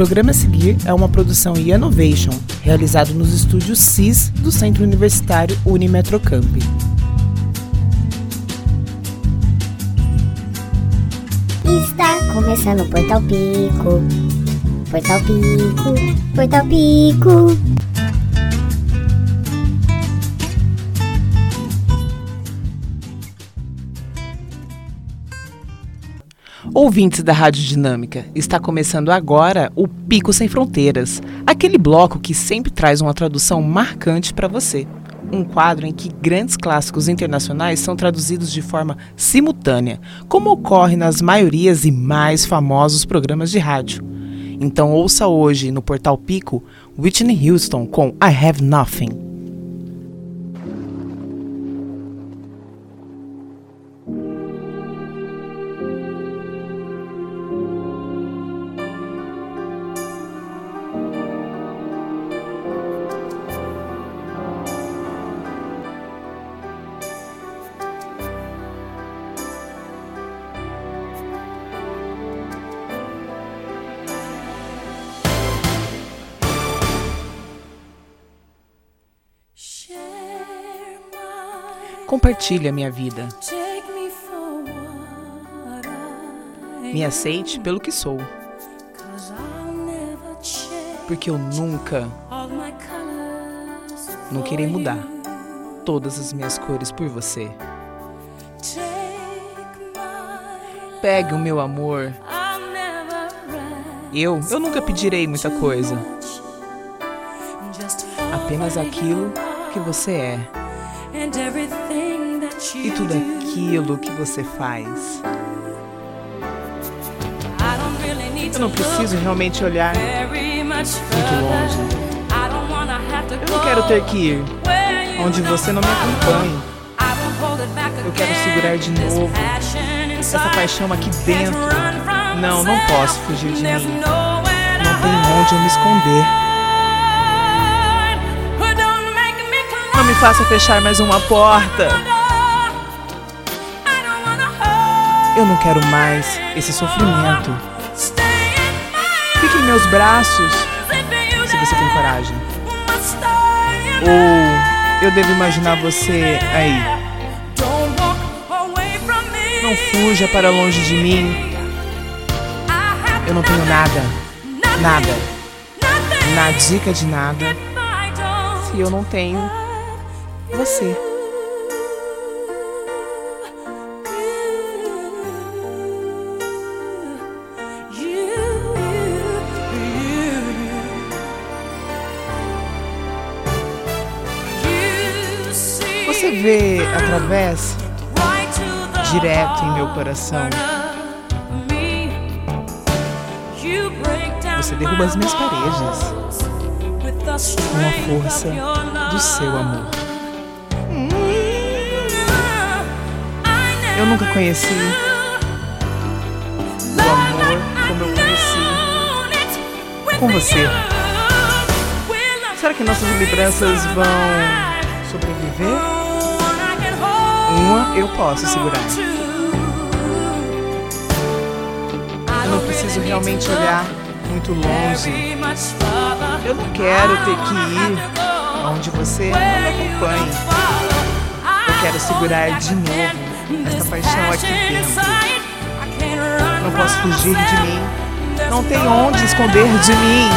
programa a seguir é uma produção Innovation, realizado nos estúdios CIS do Centro Universitário Unimetrocamp. Está começando o Portal Pico. Portal Pico, Portal Pico. Ouvintes da Rádio Dinâmica, está começando agora o Pico Sem Fronteiras, aquele bloco que sempre traz uma tradução marcante para você. Um quadro em que grandes clássicos internacionais são traduzidos de forma simultânea, como ocorre nas maiorias e mais famosos programas de rádio. Então ouça hoje no Portal Pico Whitney Houston com I Have Nothing. Compartilhe a minha vida. Me aceite pelo que sou. Porque eu nunca, não irei mudar todas as minhas cores por você. Pegue o meu amor. Eu, eu nunca pedirei muita coisa. Apenas aquilo que você é e tudo aquilo que você faz. Eu não preciso realmente olhar muito longe. Eu não quero ter que ir onde você não me acompanhe. Eu quero segurar de novo essa paixão aqui dentro. Não, não posso fugir de mim. Não tem onde eu me esconder. Não me faça fechar mais uma porta. Eu não quero mais esse sofrimento. Fique em meus braços, se você tem coragem. Ou eu devo imaginar você aí. Não fuja para longe de mim. Eu não tenho nada, nada, na dica de nada, se eu não tenho você. Vê através direto em meu coração. Você derruba as minhas paredes com a força do seu amor. Eu nunca conheci o amor como eu conheci com você. Será que nossas lembranças vão sobreviver? Uma eu posso segurar. Eu não preciso realmente olhar muito longe. Eu não quero ter que ir onde você não me acompanhe. Eu quero segurar de novo essa paixão aqui dentro. Não posso fugir de mim. Não tem onde esconder de mim.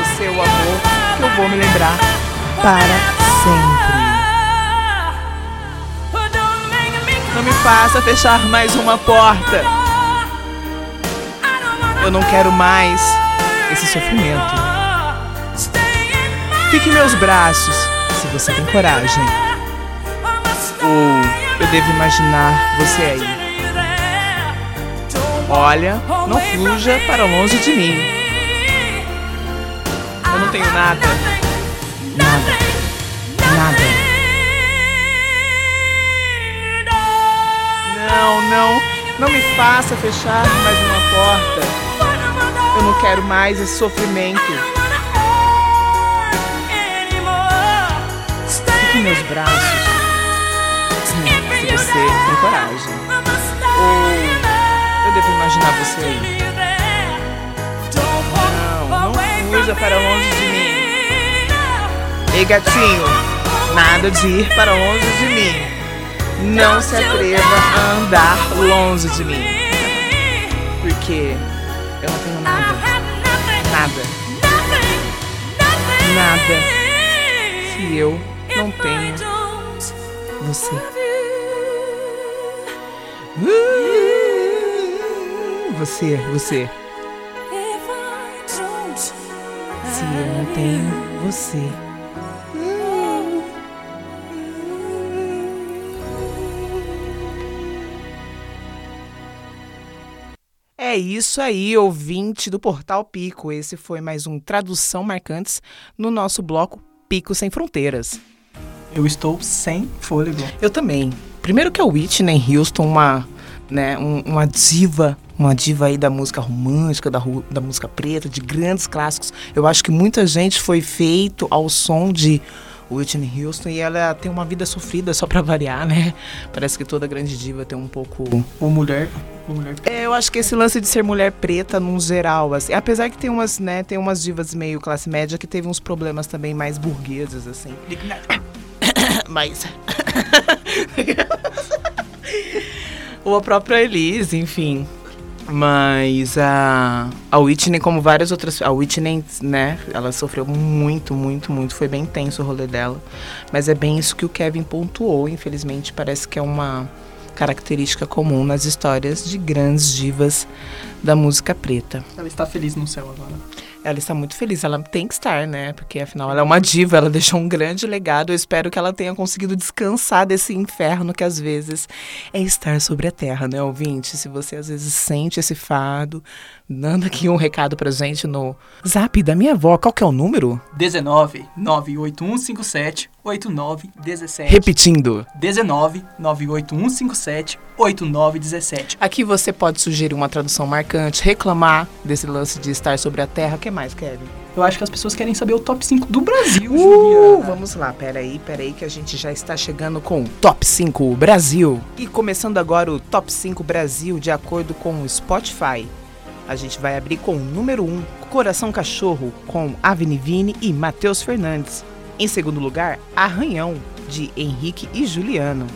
O seu amor que eu vou me lembrar para sempre. Não me faça fechar mais uma porta. Eu não quero mais esse sofrimento. Fique em meus braços, se você tem coragem. Ou eu devo imaginar você aí. Olha, não fuja para longe de mim. Eu não tenho nada. Nada. Nada. Faça fechar mais uma porta. Eu não quero mais esse sofrimento. Fique em meus braços. Se você tem coragem. Ou eu devo imaginar você aí. fuja para longe de mim. Ei, gatinho, nada de ir para longe de mim. Não se atreva a andar longe de mim. Porque eu não tenho nada. Nada. Nada. Se eu não tenho você. Você, você. Se eu não tenho você. Isso aí, ouvinte do Portal Pico. Esse foi mais um Tradução Marcantes no nosso bloco Pico Sem Fronteiras. Eu estou sem fôlego. Eu também. Primeiro que a Whitney Houston, uma, né, um, uma diva, uma diva aí da música romântica, da, da música preta, de grandes clássicos. Eu acho que muita gente foi feito ao som de Whitney Houston e ela tem uma vida sofrida só pra variar, né? Parece que toda grande diva tem um pouco. Ou mulher. Ou mulher. É, eu acho que esse lance de ser mulher preta num geral, assim. Apesar que tem umas, né, tem umas divas meio classe média que teve uns problemas também mais burgueses, assim. Mas. Ou a própria Elise, enfim. Mas a, a Whitney, como várias outras. A Whitney, né? Ela sofreu muito, muito, muito. Foi bem tenso o rolê dela. Mas é bem isso que o Kevin pontuou. Infelizmente, parece que é uma característica comum nas histórias de grandes divas da música preta. Ela está feliz no céu agora. Ela está muito feliz, ela tem que estar, né? Porque afinal ela é uma diva, ela deixou um grande legado. Eu espero que ela tenha conseguido descansar desse inferno que às vezes é estar sobre a terra, né, ouvinte? Se você às vezes sente esse fado, dando aqui um recado pra gente no zap da minha avó. Qual que é o número? 19 98157 8917. Repetindo. 19 98157 8917. Aqui você pode sugerir uma tradução marcante, reclamar desse lance de estar sobre a terra. O que mais, Kevin? Eu acho que as pessoas querem saber o top 5 do Brasil, Uh, vamos lá, peraí, peraí, que a gente já está chegando com o Top 5 Brasil. E começando agora o Top 5 Brasil, de acordo com o Spotify. A gente vai abrir com o número 1, Coração Cachorro, com Avni Vini e Matheus Fernandes. Em segundo lugar, Arranhão, de Henrique e Juliano.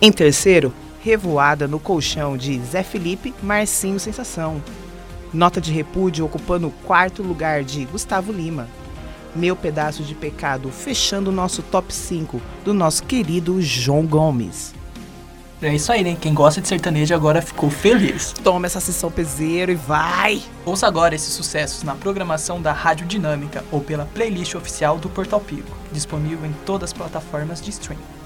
Em terceiro, Revoada no Colchão, de Zé Felipe, Marcinho Sensação. Nota de repúdio ocupando o quarto lugar de Gustavo Lima. Meu Pedaço de Pecado, fechando o nosso top 5 do nosso querido João Gomes. É isso aí, né? Quem gosta de sertanejo agora ficou feliz. Toma essa sessão peseiro e vai! Ouça agora esses sucessos na programação da Rádio Dinâmica ou pela playlist oficial do Portal Pico, disponível em todas as plataformas de streaming.